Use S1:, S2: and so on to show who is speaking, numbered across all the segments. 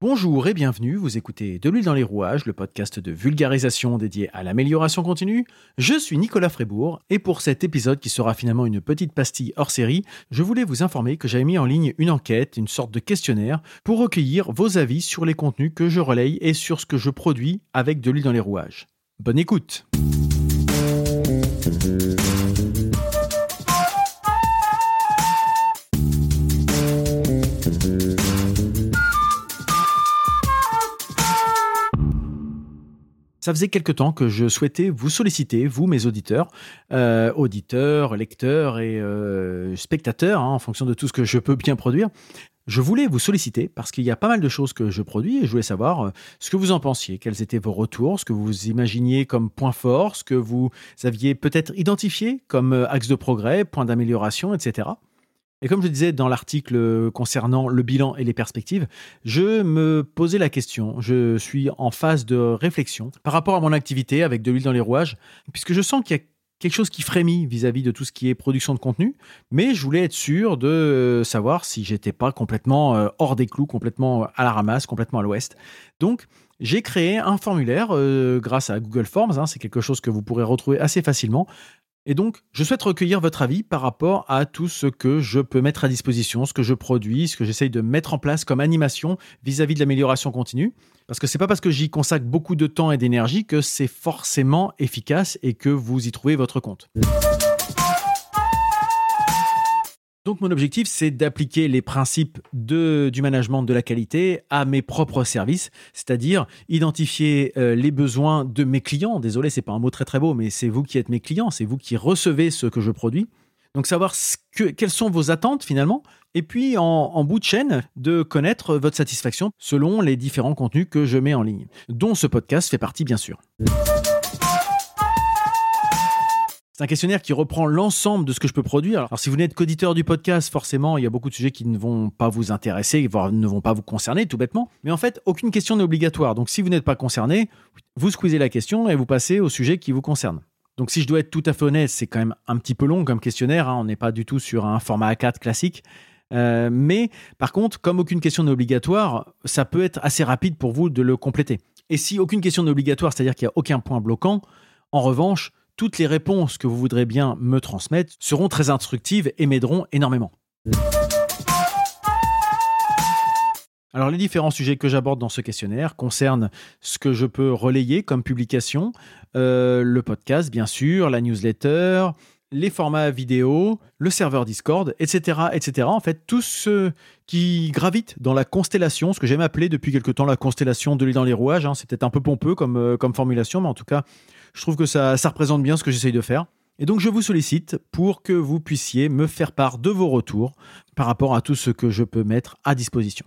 S1: Bonjour et bienvenue, vous écoutez De l'huile dans les rouages, le podcast de vulgarisation dédié à l'amélioration continue. Je suis Nicolas Frébourg et pour cet épisode qui sera finalement une petite pastille hors série, je voulais vous informer que j'avais mis en ligne une enquête, une sorte de questionnaire, pour recueillir vos avis sur les contenus que je relaye et sur ce que je produis avec De l'huile dans les rouages. Bonne écoute! Ça faisait quelque temps que je souhaitais vous solliciter, vous, mes auditeurs, euh, auditeurs, lecteurs et euh, spectateurs, hein, en fonction de tout ce que je peux bien produire. Je voulais vous solliciter parce qu'il y a pas mal de choses que je produis et je voulais savoir euh, ce que vous en pensiez, quels étaient vos retours, ce que vous imaginiez comme point fort, ce que vous aviez peut-être identifié comme axe de progrès, point d'amélioration, etc. Et comme je disais dans l'article concernant le bilan et les perspectives, je me posais la question, je suis en phase de réflexion par rapport à mon activité avec de l'huile dans les rouages, puisque je sens qu'il y a quelque chose qui frémit vis-à-vis de tout ce qui est production de contenu, mais je voulais être sûr de savoir si j'étais pas complètement euh, hors des clous, complètement à la ramasse, complètement à l'ouest. Donc, j'ai créé un formulaire euh, grâce à Google Forms, hein, c'est quelque chose que vous pourrez retrouver assez facilement, et donc, je souhaite recueillir votre avis par rapport à tout ce que je peux mettre à disposition, ce que je produis, ce que j'essaye de mettre en place comme animation vis-à-vis de l'amélioration continue. Parce que c'est pas parce que j'y consacre beaucoup de temps et d'énergie que c'est forcément efficace et que vous y trouvez votre compte. Donc mon objectif, c'est d'appliquer les principes de, du management de la qualité à mes propres services, c'est-à-dire identifier euh, les besoins de mes clients. Désolé, c'est pas un mot très très beau, mais c'est vous qui êtes mes clients, c'est vous qui recevez ce que je produis. Donc savoir quelles sont vos attentes finalement, et puis en, bout de chaîne, de connaître votre satisfaction selon les différents contenus que je mets en ligne, dont ce podcast fait partie bien sûr. C'est un questionnaire qui reprend l'ensemble de ce que je peux produire. Alors, si vous n'êtes qu'auditeur du podcast, forcément, il y a beaucoup de sujets qui ne vont pas vous intéresser, voire ne vont pas vous concerner, tout bêtement. Mais en fait, aucune question n'est obligatoire. Donc, si vous n'êtes pas concerné, vous squeezez la question et vous passez au sujet qui vous concerne. Donc, si je dois être tout à fait honnête, c'est quand même un petit peu long comme questionnaire. Hein. On n'est pas du tout sur un format A4 classique. Euh, mais par contre, comme aucune question n'est obligatoire, ça peut être assez rapide pour vous de le compléter. Et si aucune question n'est obligatoire, c'est-à-dire qu'il n'y a aucun point bloquant, en revanche, toutes les réponses que vous voudrez bien me transmettre seront très instructives et m'aideront énormément. Alors les différents sujets que j'aborde dans ce questionnaire concernent ce que je peux relayer comme publication, euh, le podcast bien sûr, la newsletter, les formats vidéo, le serveur Discord, etc., etc. En fait, tout ce qui gravite dans la constellation, ce que j'aime appeler depuis quelque temps la constellation de l'île dans les rouages. Hein. C'est peut-être un peu pompeux comme, euh, comme formulation, mais en tout cas, je trouve que ça, ça représente bien ce que j'essaye de faire. Et donc, je vous sollicite pour que vous puissiez me faire part de vos retours par rapport à tout ce que je peux mettre à disposition.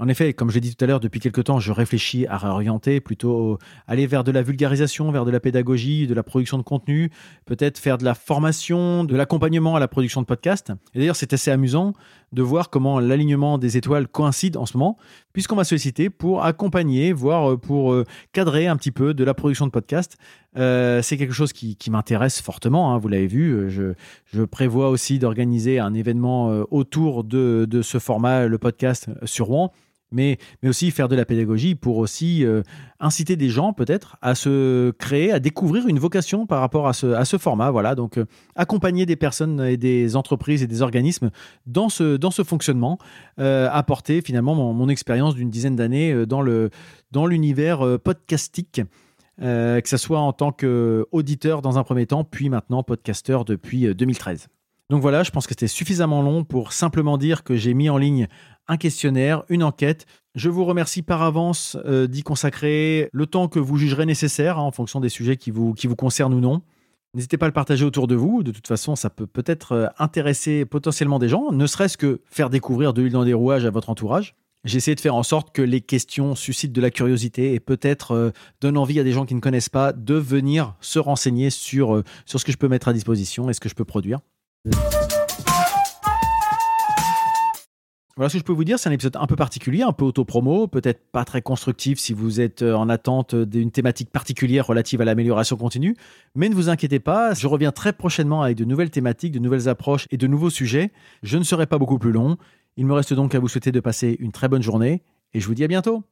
S1: En effet, comme je l'ai dit tout à l'heure, depuis quelque temps, je réfléchis à réorienter, plutôt aller vers de la vulgarisation, vers de la pédagogie, de la production de contenu, peut-être faire de la formation, de l'accompagnement à la production de podcasts. Et d'ailleurs, c'est assez amusant de voir comment l'alignement des étoiles coïncide en ce moment, puisqu'on m'a sollicité pour accompagner, voire euh, pour euh, cadrer un petit peu de la production de podcasts. Euh, c'est quelque chose qui, m'intéresse fortement, hein, vous l'avez vu. Je, prévois aussi d'organiser un événement autour de, de ce format, le podcast sur Rouen mais, mais aussi faire de la pédagogie pour aussi euh, inciter des gens peut-être à se créer, à découvrir une vocation par rapport à ce, à ce format. Voilà, donc euh, accompagner des personnes et des entreprises et des organismes dans ce, dans ce fonctionnement, euh, apporter finalement mon, expérience d'une dizaine d'années dans, le, dans l'univers podcastique. que ce soit en tant qu'auditeur dans un premier temps, puis maintenant podcasteur depuis 2013. Donc voilà, je pense que c'était suffisamment long pour simplement dire que j'ai mis en ligne un questionnaire, une enquête. Je vous remercie par avance euh, d'y consacrer le temps que vous jugerez nécessaire hein, en fonction des sujets qui vous, qui vous concernent ou non. N'hésitez pas à le partager autour de vous. De toute façon, ça peut peut-être euh, intéresser potentiellement des gens, ne serait-ce que faire découvrir de l'huile dans des rouages à votre entourage. J'ai essayé de faire en sorte que les questions suscitent de la curiosité et peut-être euh, donnent envie à des gens qui ne connaissent pas de venir se renseigner sur, sur ce que je peux mettre à disposition et ce que je peux produire. Voilà ce que je peux vous dire. C'est un épisode un peu particulier, un peu auto promo, peut-être pas très constructif si vous êtes euh, en attente d'une thématique particulière relative à l'amélioration continue. Mais ne vous inquiétez pas, je reviens très prochainement avec de nouvelles thématiques, de nouvelles approches et de nouveaux sujets. Je ne serai pas beaucoup plus long. Il me reste donc à vous souhaiter de passer une très bonne journée et je vous dis à bientôt.